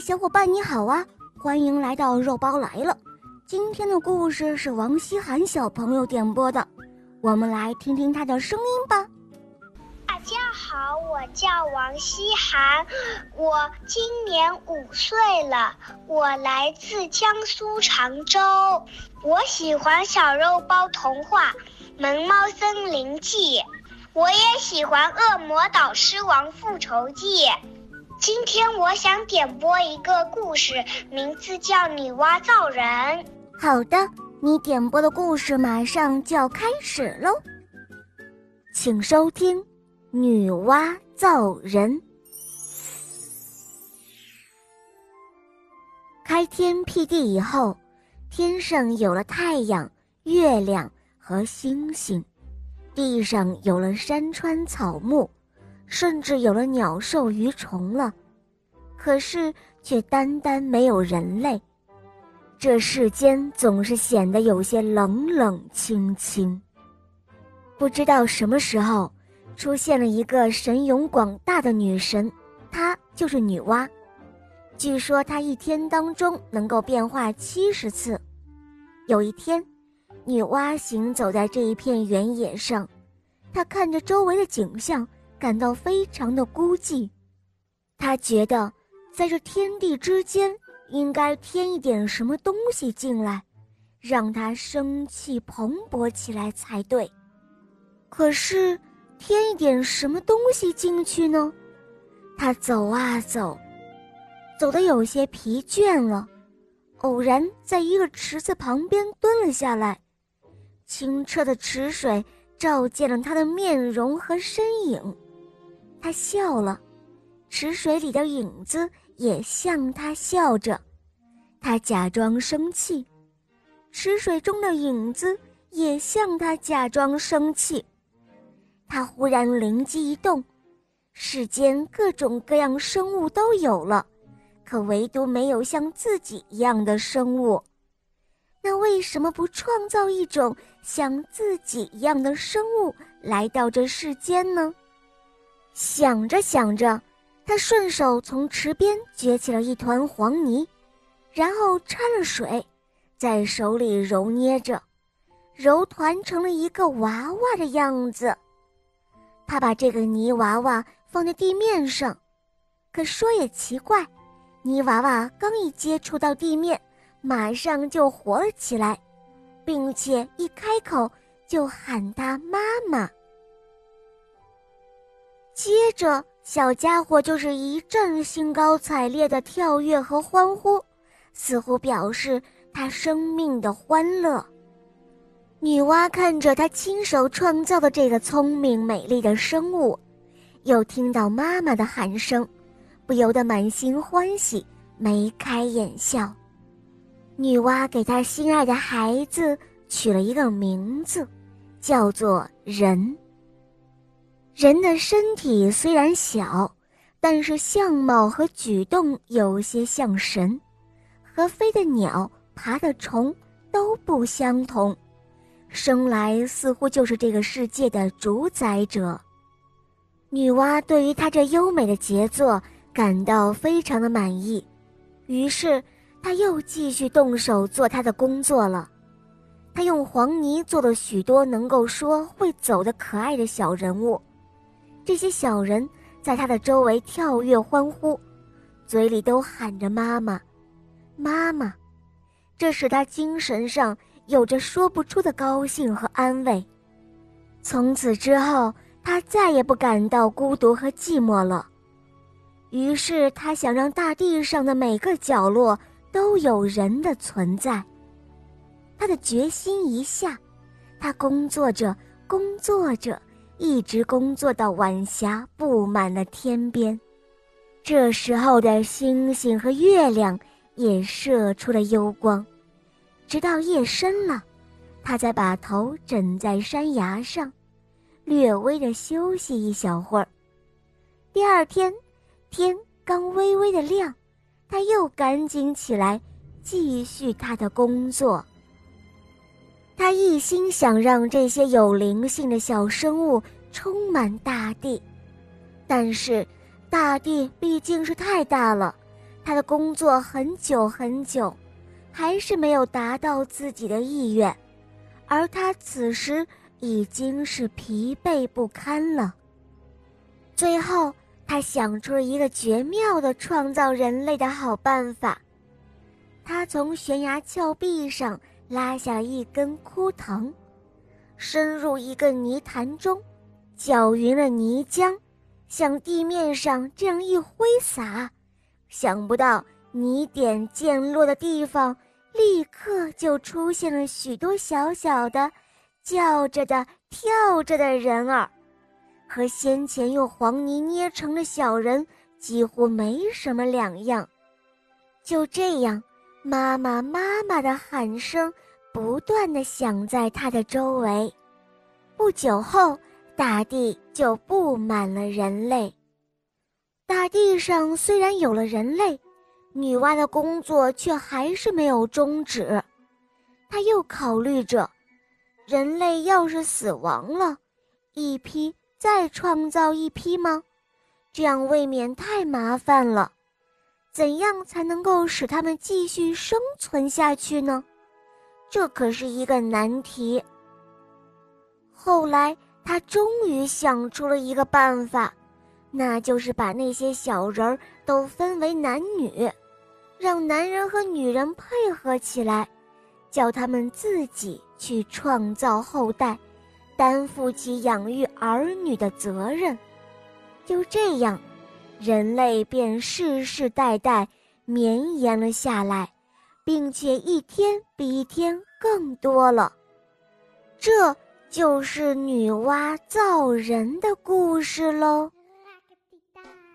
小伙伴你好啊，欢迎来到肉包来了。今天的故事是王希涵小朋友点播的，我们来听听他的声音吧。大家好，我叫王希涵，我今年五岁了，我来自江苏常州，我喜欢小肉包童话《萌猫森林记》，我也喜欢《恶魔导师王复仇记》。今天我想点播一个故事，名字叫《女娲造人》。好的，你点播的故事马上就要开始喽，请收听《女娲造人》。开天辟地以后，天上有了太阳、月亮和星星，地上有了山川草木。甚至有了鸟兽鱼虫了，可是却单单没有人类。这世间总是显得有些冷冷清清。不知道什么时候，出现了一个神勇广大的女神，她就是女娲。据说她一天当中能够变化七十次。有一天，女娲行走在这一片原野上，她看着周围的景象。感到非常的孤寂，他觉得在这天地之间应该添一点什么东西进来，让他生气蓬勃起来才对。可是添一点什么东西进去呢？他走啊走，走得有些疲倦了，偶然在一个池子旁边蹲了下来，清澈的池水照见了他的面容和身影。他笑了，池水里的影子也向他笑着。他假装生气，池水中的影子也向他假装生气。他忽然灵机一动：世间各种各样生物都有了，可唯独没有像自己一样的生物。那为什么不创造一种像自己一样的生物来到这世间呢？想着想着，他顺手从池边掘起了一团黄泥，然后掺了水，在手里揉捏着，揉团成了一个娃娃的样子。他把这个泥娃娃放在地面上，可说也奇怪，泥娃娃刚一接触到地面，马上就活了起来，并且一开口就喊他妈妈。接着，小家伙就是一阵兴高采烈的跳跃和欢呼，似乎表示他生命的欢乐。女娲看着她亲手创造的这个聪明美丽的生物，又听到妈妈的喊声，不由得满心欢喜，眉开眼笑。女娲给她心爱的孩子取了一个名字，叫做人。人的身体虽然小，但是相貌和举动有些像神，和飞的鸟、爬的虫都不相同，生来似乎就是这个世界的主宰者。女娲对于她这优美的杰作感到非常的满意，于是她又继续动手做她的工作了。她用黄泥做了许多能够说会走的可爱的小人物。这些小人在他的周围跳跃欢呼，嘴里都喊着“妈妈，妈妈”，这使他精神上有着说不出的高兴和安慰。从此之后，他再也不感到孤独和寂寞了。于是，他想让大地上的每个角落都有人的存在。他的决心一下，他工作着，工作着。一直工作到晚霞布满了天边，这时候的星星和月亮也射出了幽光，直到夜深了，他才把头枕在山崖上，略微的休息一小会儿。第二天，天刚微微的亮，他又赶紧起来，继续他的工作。他一心想让这些有灵性的小生物充满大地，但是大地毕竟是太大了，他的工作很久很久，还是没有达到自己的意愿，而他此时已经是疲惫不堪了。最后，他想出了一个绝妙的创造人类的好办法。他从悬崖峭壁上拉下一根枯藤，伸入一个泥潭中，搅匀了泥浆，向地面上这样一挥洒。想不到泥点溅落的地方，立刻就出现了许多小小的、叫着的、跳着的人儿，和先前用黄泥捏成的小人几乎没什么两样。就这样，妈妈妈妈的喊声不断的响在他的周围。不久后，大地就布满了人类。大地上虽然有了人类，女娲的工作却还是没有终止。她又考虑着，人类要是死亡了，一批再创造一批吗？这样未免太麻烦了。怎样才能够使他们继续生存下去呢？这可是一个难题。后来，他终于想出了一个办法。那就是把那些小人都分为男女，让男人和女人配合起来，叫他们自己去创造后代，担负起养育儿女的责任。就这样，人类便世世代代绵延了下来，并且一天比一天更多了。这就是女娲造人的故事喽。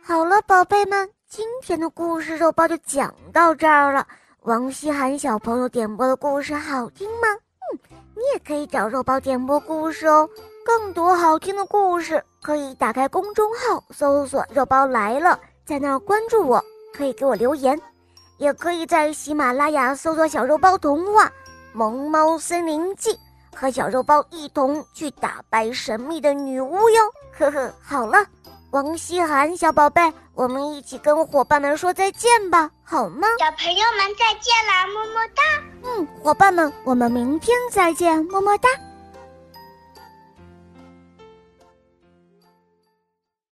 好了，宝贝们，今天的故事肉包就讲到这儿了。王希涵小朋友点播的故事好听吗？嗯，你也可以找肉包点播故事哦。更多好听的故事，可以打开公众号搜索“肉包来了”，在那儿关注我，可以给我留言，也可以在喜马拉雅搜索“小肉包童话萌猫森林记”，和小肉包一同去打败神秘的女巫哟。呵呵，好了。王希涵，小宝贝，我们一起跟伙伴们说再见吧，好吗？小朋友们再见啦，么么哒。嗯，伙伴们，我们明天再见，么么哒。